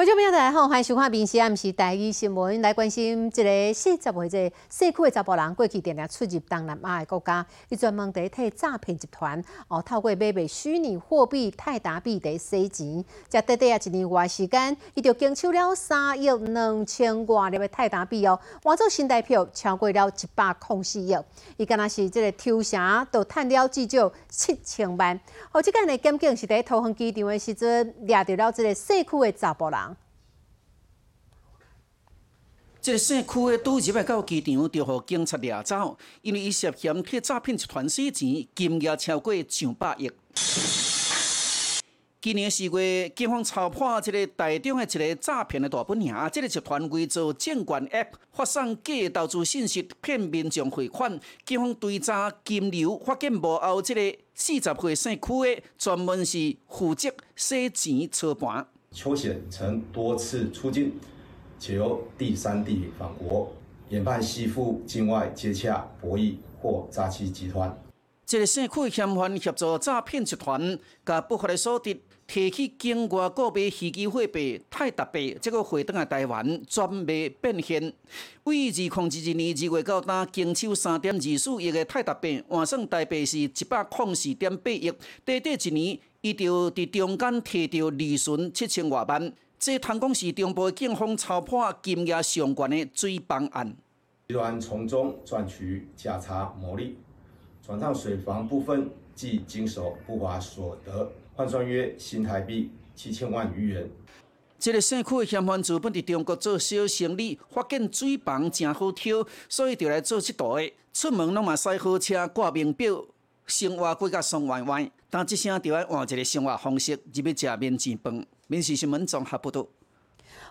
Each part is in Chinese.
观众朋友大家好，欢迎收看《明时暗时第一新闻》，来关心一个四十岁这社区的查甫人，过去定定出入东南亚的国家，伊专门在替诈骗集团哦，透过买卖虚拟货币泰达币在洗钱。才短短啊一年外时间，伊就经手了三亿两千外粒的泰达币哦，换做新台币超过了一百零四亿。伊敢若是这个抽成，都赚了至少七千万。哦，即间的检警是在桃园机场的时阵掠到了这个社区的查甫人。这个姓区的拄入来到机场，就互警察掠走，因为伊涉嫌替诈骗集团洗钱，金额超过上百亿。今年四月，警方查破这个台中的一个诈骗的大本营，这个集团为做证券 App，发送假投资信息骗民众汇款。警方追查金流，发现幕后这个四十岁姓区的，专门是负责洗钱操盘。邱显曾多次出境。且由第三地返国，研判吸附境外接洽博弈或诈欺集团。这个姓区嫌犯协助诈骗集团，甲不法的所得提起境外个别虚机货币泰达币，这个回转来台湾专卖变现。为二零二一年二月到今，经手三点二四亿的泰达币，换算台币是一百零四点八亿。短短一年，伊就伫中间摕到利润七千外万。这通讲是中部警方查破金额上悬的追帮案，集团从中赚取价差牟利，转账水房部分即经手不法所得，换算约新台币七千万余元。这个姓区的嫌犯资本伫中国做小生意，发现水房真好挑，所以就来做这道的。出门拢嘛驶好车，挂名表，生活过甲爽歪歪。但即声就要换一个生活方式，入去食面钱饭。民事新闻综合报道。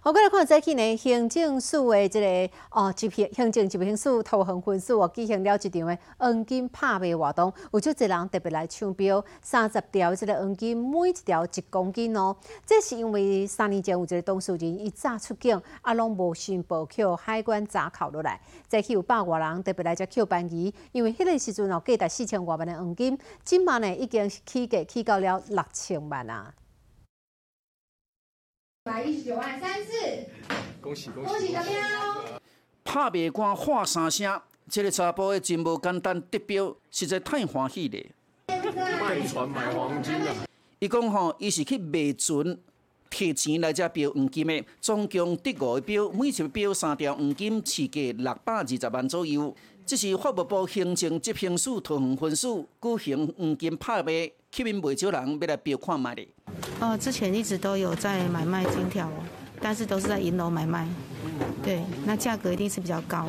好，过来看早起呢，行政署的这个哦，执行行政执行署桃园分署哦，举行了一场的黄金拍卖活动，有足侪人特别来抢标，三十条这个黄金，每一条一公斤哦。这是因为三年前有一个董事人一早出境，啊，拢无申报扣海关查扣落来，早起有百外人特别来只扣班机，因为迄个时阵哦，价值四千外万的黄金，今晚呢已经起价起到了六千万啊。百一十九万三次，恭喜恭喜！恭喜得标！拍卖官喊三声，这个查甫的真无简单，得标实在太欢喜了。卖船买黄金啊！伊讲吼，伊是去卖船，摕钱来遮标黄金的，总共得五个标，每一个标三条黄金，市价六百二十万左右。这是法务部行政执行署桃园分署举行黄金拍卖，吸引不少人要来标看卖的。哦，之前一直都有在买卖金条，但是都是在银楼买卖。对，那价格一定是比较高，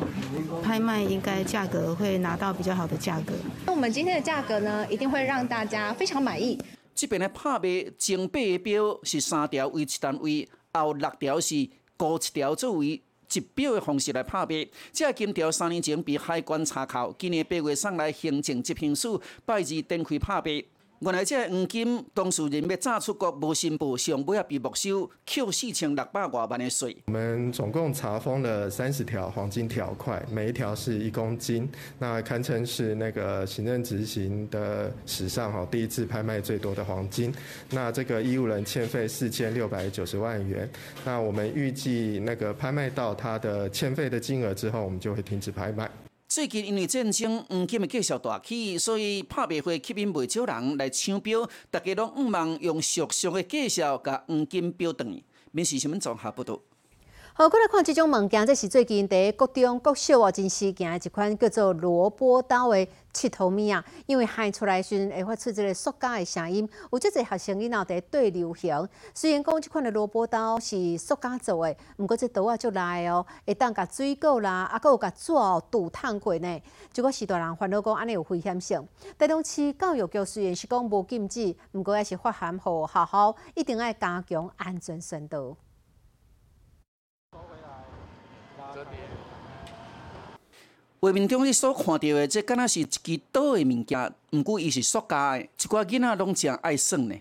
拍卖应该价格会拿到比较好的价格。那我们今天的价格呢，一定会让大家非常满意。这边的拍卖前八的标是三条为一单位，后六条是高一条作为一标的方式来拍卖。这金条三年前被海关查扣，今年八月送来行政执行署拜二展开拍卖。原来这黄金当事人要炸出国无申报，上尾也被没收，扣四千六百多万的税。我们总共查封了三十条黄金条块，每一条是一公斤，那堪称是那个行政执行的史上哈第一次拍卖最多的黄金。那这个义务人欠费四千六百九十万元，那我们预计那个拍卖到他的欠费的金额之后，我们就会停止拍卖。最近因为战争，黄金的价值大起，所以拍卖会吸引不少人来抢表，大家都唔忙用俗俗的介绍，甲黄金标等。民事新闻综合报道。好，过来看这种物件，这是最近在国中国小啊真时行的一款叫做萝卜刀的七头米啊。因为喊出来时会发出一个塑胶的声音，有这侪学生囡仔在对流行。虽然讲这款的萝卜刀是塑胶做的，毋过这刀啊足来哦，会当甲水果啦，啊，有甲纸哦堵烫过呢。结果是大人烦恼讲安尼有危险性。台东市教育局虽然是讲无禁止，毋过也是发函互学校一定要加强安全宣导。画面中你所看到的，这敢若是一支刀的物件，毋过伊是塑胶的，一寡囡仔拢真爱耍呢。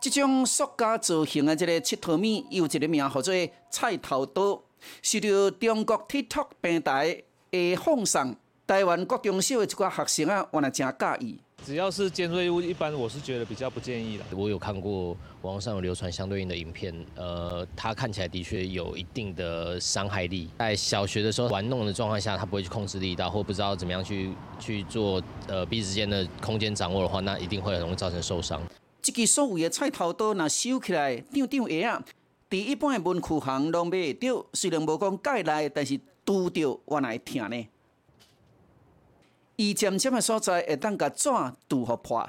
即种塑胶造型的即个七头米，有一个名号做菜头刀，受到中国 TikTok 平台的奉上，台湾各中小的一寡学生啊，原来真介意。只要是尖锐物，一般我是觉得比较不建议的。我有看过网上有流传相对应的影片，呃，它看起来的确有一定的伤害力。在小学的时候玩弄的状况下，他不会去控制力道，或不知道怎么样去去做呃彼此之间的空间掌握的话，那一定会很容易造成受伤。这支所谓的菜头刀，若收起来，长长鞋啊，伫一般的文具行拢买得到。虽然无讲介内，但是拄着原来疼呢。伊尖尖的所在会当甲纸拄互破。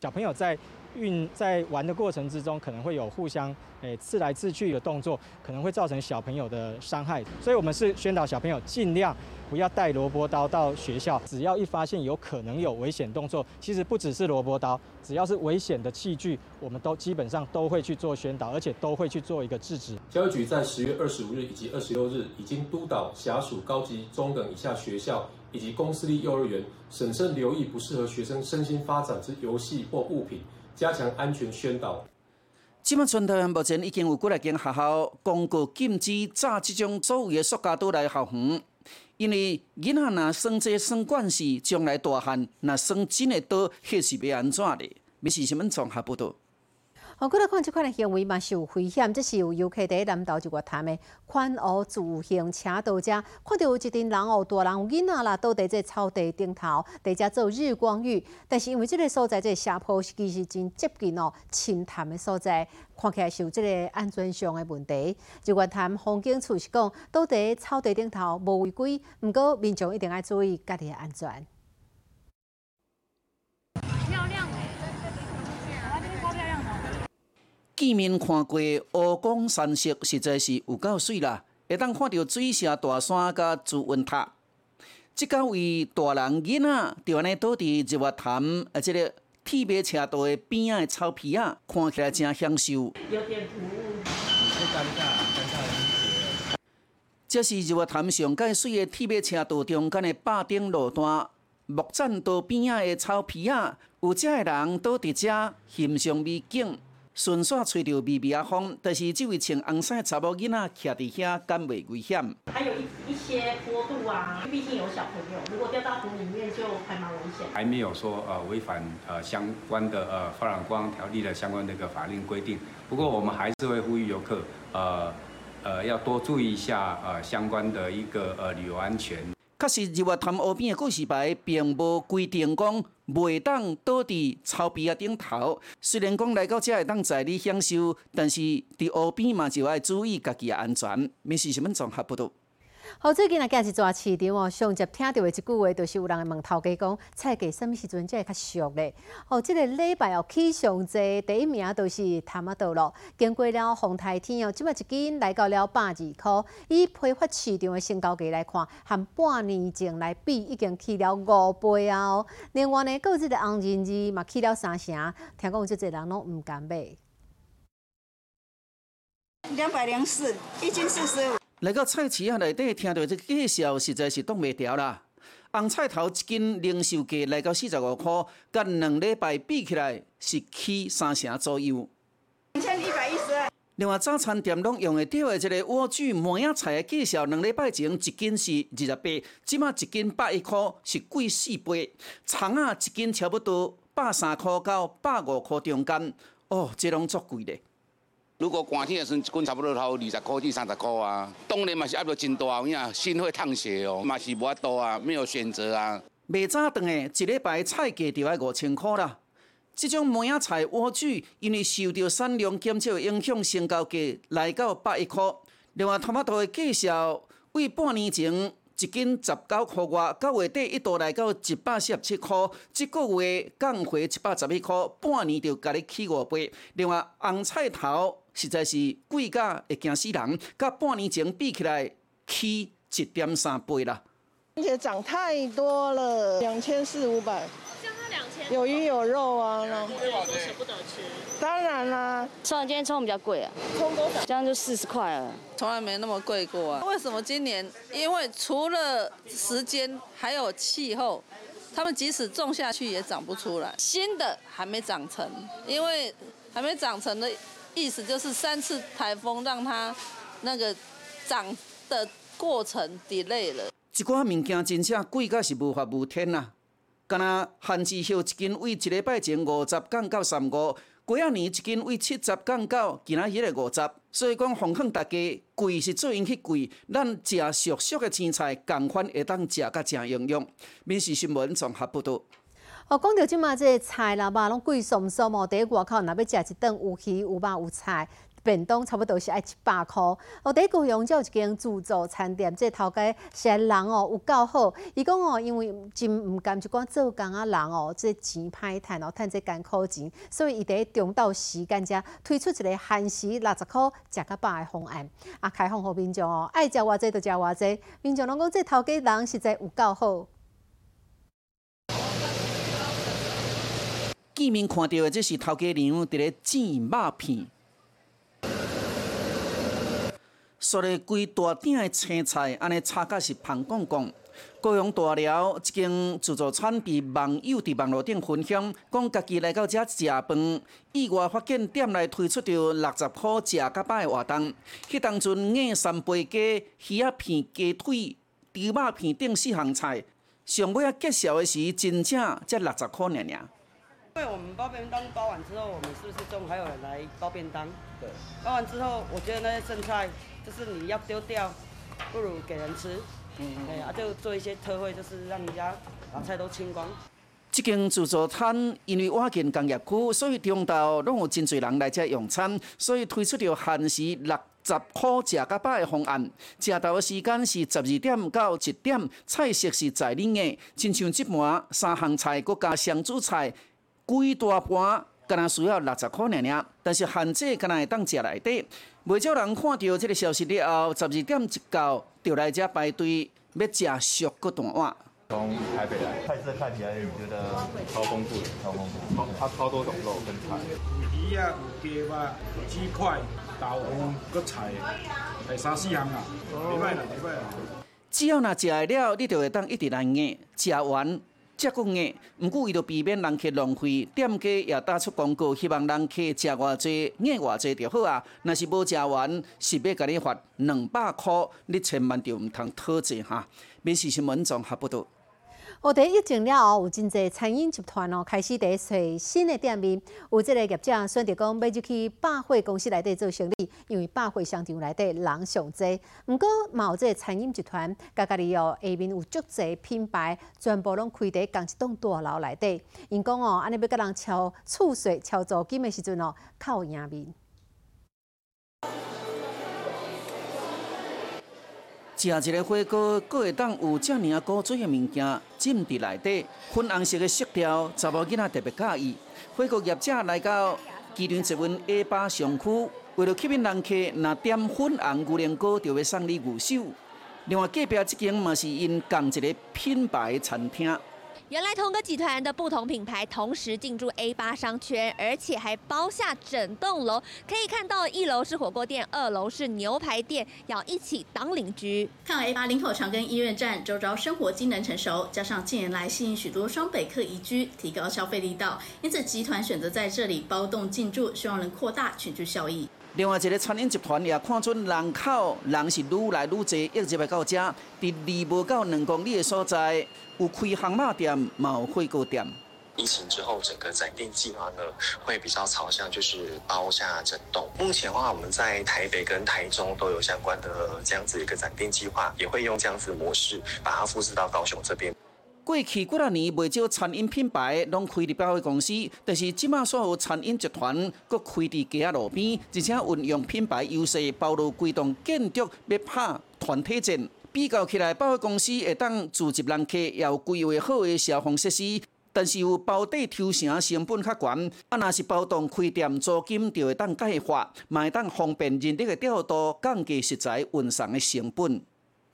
小朋友在运在玩的过程之中，可能会有互相诶刺来刺去的动作，可能会造成小朋友的伤害。所以我们是宣导小朋友尽量不要带萝卜刀到学校。只要一发现有可能有危险动作，其实不只是萝卜刀，只要是危险的器具，我们都基本上都会去做宣导，而且都会去做一个制止。教育局在十月二十五日以及二十六日已经督导辖属高级中等以下学校。以及公私立幼儿园审慎留意不适合学生身心发展之游戏或物品，加强安全宣导。即马村头目前已经有几来间学校公告禁止炸即种所有的塑胶刀来校园，因为囡仔若生这生惯势，将来大汉若生真的刀，迄是要安怎的？要是什么综合报道？哦，过来看即款的行为嘛是有危险，这是有游客伫南投一月潭的宽湖自行车道遮，看到有一群人哦，大人有囡仔啦，倒伫这草地顶头，伫遮做日光浴。但是因为这个所在这斜坡是其实真接近哦深潭的所在，看起来是有这个安全上的问题。日月潭风景处是讲，倒伫草地顶头无违规，毋过民众一定要注意家己的安全。见面看过湖光山色，实在是有够水啦！会当看到水下大山甲朱云塔。即个位大人囡仔就安尼倒伫日月潭，啊，即个铁马车道的边仔的草皮啊，看起来真享受。有点突兀。尴尬，尴尬这是日月潭上界水的铁马车道中间的八顶路段，木栈道边仔的草皮啊，有遮的人倒伫遮欣赏美景。顺续吹着微微啊风，但是这位穿红衫查某囡仔徛伫遐，敢袂危险？还有一一些坡度啊，毕竟有小朋友，如果掉到湖里面就还蛮危险。还没有说呃违反呃相关的呃发展光条例的相关的一个法令规定，不过我们还是会呼吁游客呃呃要多注意一下呃相关的一个呃旅游安全。确实，日月潭湖边的告示牌并无规定讲袂当倒伫草皮啊顶头。虽然讲来到遮会当在你享受，但是伫湖边嘛就要注意家己的安全。面是什么综合报道？好，最近啊，今日抓市场哦，上集听到的一句话，就是有人会问头家讲，菜价什么时阵才会较俗咧？哦，这个礼拜哦，起上济第一名就是淡仔豆咯。经过了风台天哦，即摆一斤来到了百二箍。以批发市场的成交价来看，和半年前来比，已经起了五倍啊！哦，另外呢，个这个红人字嘛起了三成，听讲有这侪人拢毋敢买。两百零四，一斤四十五。来到菜市啊内底，听到这介绍，实在是挡袂牢啦。红菜头一斤零售价来到四十五块，甲两礼拜比起来是起三成左右。两千一百一十。另外早餐店拢用会到的这个莴苣梅仔菜的介绍，两礼拜前一斤是二十八，即马一斤百一块，是贵四倍。葱啊一斤差不多百三块到百五块中间，哦，这拢足贵的。如果寒天的时，一斤差不多头二十块至三十块啊。当然嘛是压力真大，有影心会烫血哦，嘛是无法度啊，没有选择啊。卖早顿的一礼拜菜价就要五千块啦。这种梅仔菜莴苣，因为受到产量减少影响，成交价来到百一块。另外，头仔豆的介绍，为半年前。一斤十九块外，到月底一度来到一百四十七块，这个月降回一百十一块，半年就甲你起五倍。另外，红菜头实在是贵价会惊死人，甲半年前比起来起一点三倍啦。而且涨太多了，两千四五百。有鱼有肉啊，那舍不得吃。当然啦，虽然今天葱比较贵啊，葱多少？这样就四十块了。从来没那么贵过啊！为什么今年？因为除了时间，还有气候，他们即使种下去也长不出来。新的还没长成，因为还没长成的意思就是三次台风让它那个长的过程 delay 了。一寡物件真正贵，甲是无法无天呐。敢若番薯叶一斤为一礼拜前五十降到三五，过啊年一斤为七十降到今仔日的五十。所以讲，奉劝大家，贵是做因去贵，咱食熟熟的青菜，共款会当食甲正营养。民事新闻综合报道。哦，讲到即马这菜啦肉拢贵松松哦，伫咧外口若要食一顿有鱼有肉有菜。便当差不多是爱一百块。哦，第一高雄有一间自助餐店，这头家是人哦有够好。伊讲哦，因为真毋甘就讲做工啊人哦，这钱歹趁哦，趁这艰苦钱，所以伊伫中昼时间遮推出一个限时六十块食较饱的方案，啊，开放互民众哦，爱食偌济就食偌济。民众拢讲这头家人实在有够好。见面看到的这是头家娘伫咧煎肉片。说咧规大鼎的青菜，安尼炒甲是胖公公。高雄大寮一间自助餐被网友伫网络顶分享，讲家己来到遮食饭，意外发现店内推出着六十块食甲饱的活动。迄当阵硬三杯鸡、鱼仔片、鸡腿、猪肉片等四项菜，上尾啊介绍的时，真正才六十块尔尔。因为我们包便当包完之后，我们是不是中午还有人来包便当？对。包完之后，我觉得那些剩菜。就是你要丢掉，不如给人吃。嗯嗯。哎啊，就做一些特惠，就是让人家把菜都清光。这间自助餐因为我近工业区，所以中昼拢有真侪人来这用餐，所以推出了限时六十块食甲饱的方案。食到的时间是十二点到一点，菜色是在恁的，亲像即盘三项菜，搁加双主菜，几大盘，敢若需要六十块尔尔，但是限制敢若会当食内底。未少人看到这个消息了后，十二点一到，就来这排队要食熟个大碗。从台北来，菜色看起来你觉得超丰富的，超丰富，超它超多种肉跟菜。鱼啊，鸡肉、鸡块、豆腐、个菜，第三四项啊。只要若食了，你就会当一直来硬，食完。食过硬，毋过为了避免人客浪费，店家也打出广告，希望人客食偌济，硬偌济就好啊。若是无食完，是要甲你罚两百箍，你千万就毋通讨钱哈。美食新闻综合报道。哦，第疫情了后，有真侪餐饮集团哦，开始在找新的店面。有即个业者选择讲，要入去百货公司内底做生意，因为百货商场内底人上济。毋过，嘛有即个餐饮集团，家家己哦，下面有足侪品牌，全部拢开伫同一栋大楼内底。因讲哦，安尼要甲人敲厝税、敲租金的时阵哦，靠赢面。食一个火锅，阁会当有遮尔啊古锥的物件浸伫内底，粉红色的色调，查某囡仔特别介意。火锅业者来到其中一份 A 八商区，为了吸引人客，若点粉红牛年糕就要送你牛手。另外隔壁这间嘛是因同一个品牌餐厅。原来同个集团的不同品牌同时进驻 A 八商圈，而且还包下整栋楼。可以看到，一楼是火锅店，二楼是牛排店，要一起当邻居。看 A 八林口长庚医院站周遭生活机能成熟，加上近年来吸引许多双北客移居，提高消费力道，因此集团选择在这里包栋进驻，希望能扩大群聚效益。另外一个餐饮集团也看准人口人是愈来愈多，一直来到这，伫离无到两公里的所在。有开行马店，冇火锅店。疫情之后，整个展店计划呢，会比较朝向就是包下整栋。目前的话，我们在台北跟台中都有相关的这样子一个展店计划，也会用这样子的模式把它复制到高雄这边。过去几啊年，未少餐饮品牌拢开伫百货公司，但是即马所有餐饮集团搁开伫街仔路边，而且运用品牌优势，包入规栋建筑，要拍团体战。比较起来，百货公司会当组织人客，也有规划好的消防设施，但是有包底抽成成本较悬。啊，若是包栋开店，租金就会当计划，会当方便人力的调度，降低食材运送的成本。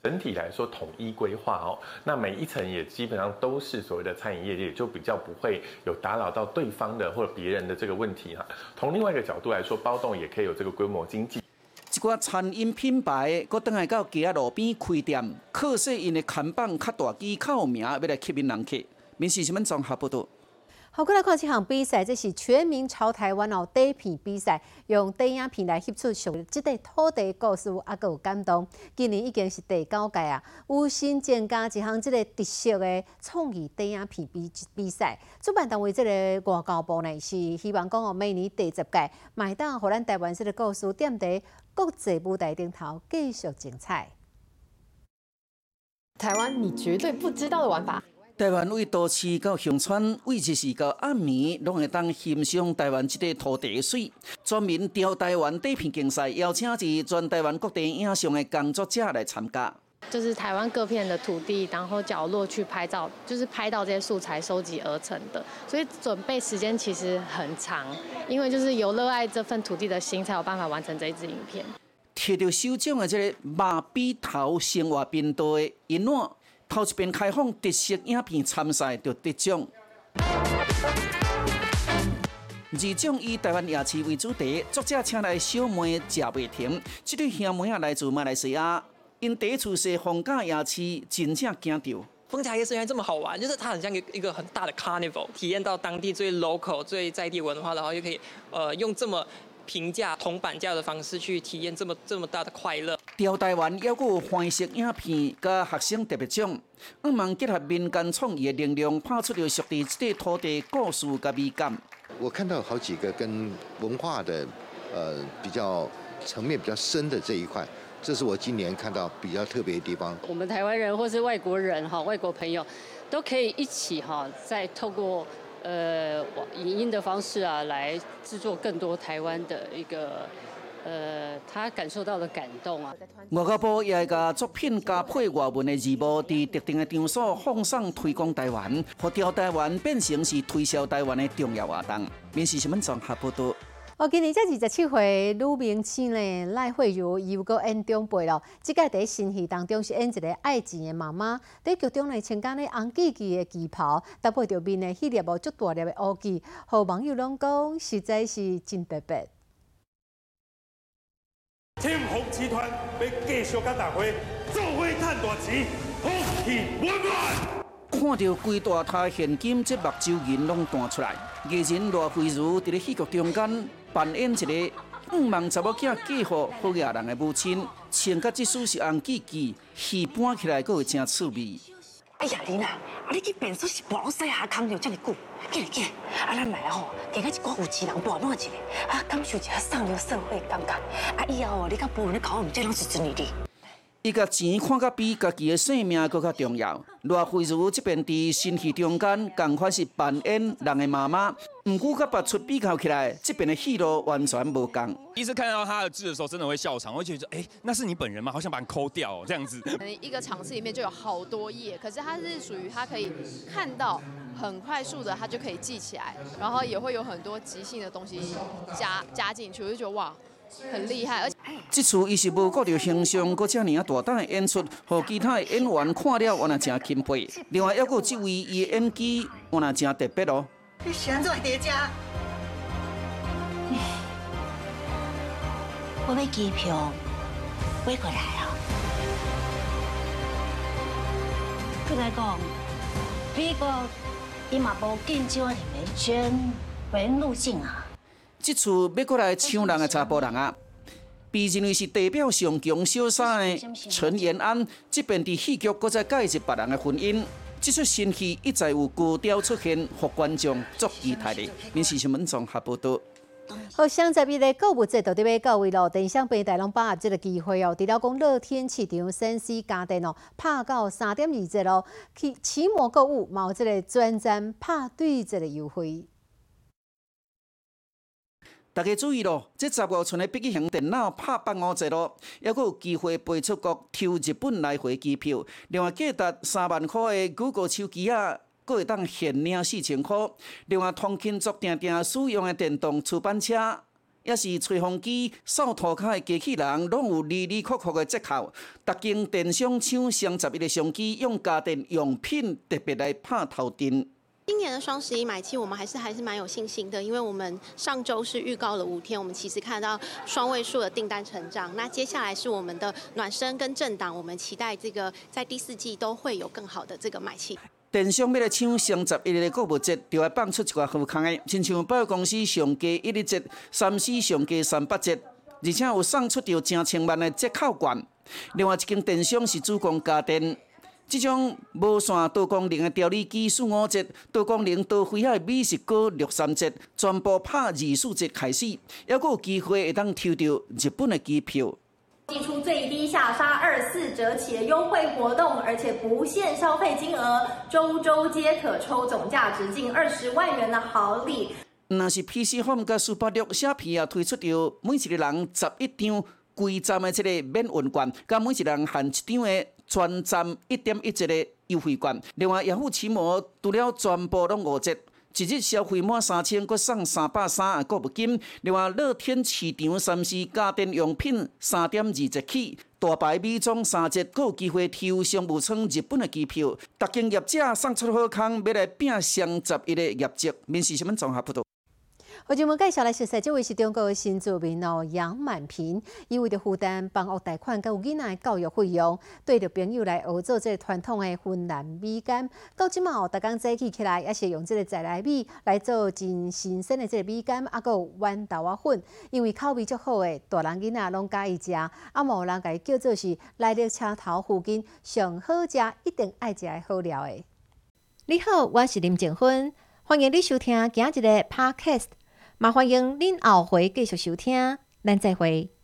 整体来说，统一规划哦，那每一层也基本上都是所谓的餐饮业，也就比较不会有打扰到对方的或者别人的这个问题哈。从另外一个角度来说，包栋也可以有这个规模经济。一个餐饮品牌，搁等来到街仔路边开店，可惜因的看板较大机，较有名，要来吸引人客。民事新闻综合报道。好，过来看这项比赛，这是全民朝台湾哦短片比赛，用短影片来翕出属这块土地故事，啊，有感动。今年已经是第九届啊，有新增加一项这个特色的创意短影片比比赛。主办单位这个外交部呢，是希望讲哦，每年第十届，麦当互咱台湾这个故事点在国际舞台顶头继续精彩。台湾，你绝对不知道的玩法。台湾为都市到乡村，为日时到暗暝，拢会当欣赏台湾这个土地水。专门调台湾底片竞赛，邀请自全台湾各地影像的工作者来参加。就是台湾各片的土地，然后角落去拍照，就是拍到这些素材收集而成的。所以准备时间其实很长，因为就是有热爱这份土地的心，才有办法完成这一支影片。摕到首奖的这个马鼻头生活频道的银诺。头一遍开放特色影片参赛就得奖，二奖以台湾夜市为主题，作者请来小妹贾袂停，这对兄妹啊来自马来西亚，因第一次是放假夜市，真正惊到。丰茶夜市原来这么好玩，就是它很像一一个很大的 carnival，体验到当地最 local、最在地文化，然后又可以呃用这么。平价铜板价的方式去体验这么这么大的快乐。调台湾还有欢色影片，加学生特别奖，希望结合民间创意的力量，拍出了属于这块土地故事跟美感。我看到好几个跟文化的呃比较层面比较深的这一块，这是我今年看到比较特别的地方。我们台湾人或是外国人哈，外国朋友都可以一起哈，再透过。呃，影音的方式啊，来制作更多台湾的一个呃，他感受到了感动啊。外交部也会把作品加配外文的字幕，在特定的场所放送推广台湾，和调台湾变成是推销台湾的重要活动。面试新闻综合报道。哦，今年才二十七岁女明星呢，赖慧茹又搁演长辈咯。即个在新戏当中是演一个爱情的妈妈，在剧中呢穿紧咧红记记的旗袍，搭配着面呢迄粒无足大粒的乌记，和网友拢讲实在是真特别。天虹集团要继续甲大会做伙赚大钱，福气满满。看到规大沓现金，这目睭银拢弹出来。艺人罗慧茹伫咧戏剧中间。扮演一个五万查某囝嫁互好野人的母亲，穿甲即属是红记记，戏搬起来阁会真趣味。哎呀，林啊，啊你去变数是老西下空了这么久，紧来紧来，啊咱来吼，加个一寡有钱人搬弄一个，啊感受一下上流社会感觉，啊以后哦，你甲夫人咧搞我们这拢是真理的。伊甲钱看甲比家己的性命搁较重要。罗慧茹这边伫新戏中间，共款是扮演人的妈妈，毋过甲别出比较起来，这边的戏路完全无共。第一次看到他的字的时候，真的会笑场，我觉得哎，那是你本人吗？好想把你抠掉这样子。可能一个场次里面就有好多页，可是他是属于他可以看到，很快速的他就可以记起来，然后也会有很多即兴的东西加加进去，我就觉得哇。很厉害，而且这次伊是无顾着形象，搁遮尔啊大胆的演出，和其他的演员看了，我那真钦佩。另外，还有这位伊的演技，我那真特别哦。你选做叠加，我买机票飞过来啊。再来讲，美国伊嘛无啊。这次要过来抢人的查甫人啊，被认为是代表上强小三的陈延安，这边伫戏剧搁再介入别人的婚姻，这出新戏一再有高调出现，互观众足期待的。面试新闻综合报道。好，现在比咧购物节到底要到位咯，电商平台拢把握这个机会哦。除了讲乐天市场、三 C 家电哦，拍到三点二折咯，去期末购物有这个专站拍对折的优惠。大家注意咯，这十五寸的笔记型电脑拍八五折咯，还佫有机会飞出国抽日本来回机票。另外价值三万块的 Google 手机啊，佫会当限领四千块。另外通勤族定定使用的电动出版车，也是吹风机、扫涂骹的机器人，拢有利利酷酷的折扣。逐间电商抢双十一的相机，用家电用品特别来拍头阵。今年的双十一买气，我们还是还是蛮有信心的，因为我们上周是预告了五天，我们其实看到双位数的订单成长。那接下来是我们的暖身跟震档，我们期待这个在第四季都会有更好的这个买气。电商要来抢双十一日的购物节，就要放出一寡好康的，亲像百货公司上加一日节、三四上加三八折，而且有送出着成千万的折扣券。另外一间电商是主攻家电，即种无线多功能的调理机四五折，多功能多飞海美食锅六三折，全部拍二四折开始，还有机会会当抽到日本的机票。寄出最低下杀二四折起的优惠活动，而且不限消费金额，周周皆可抽总价值近二十万元的好礼。那是 PC Home 甲 Super 六写片也推出着每一个人十一张规站的这个免运券，甲每一人限一张的全站一点一折的优惠券。另外，雅虎奇摩除了全部拢五折。一日消费满三千，阁送三百三的购物金。另外，乐天市场三 C 家电用品三点二折起，大牌美妆三折，阁有机会抽商务舱日本的机票。各间业者送出好康，要来拼双十一的业绩。面试新闻综合报道。我今们介绍来熟悉，这位是中国的新住民哦，杨满平，伊为着负担房屋贷款，甲有囡仔的教育费用，对着朋友来学做这传统的云南米干。到即嘛哦，大家早起起来，也是用这个在来米来做真新鲜的这个米干，啊，有豌豆啊粉，因为口味足好诶，大人囡仔拢介意食，啊，无人甲伊叫做是来到车头附近上好食，一定爱食的好料诶。你好，我是林静芬，欢迎你收听今日的 Podcast。麻烦迎恁后回继续收听，咱再会。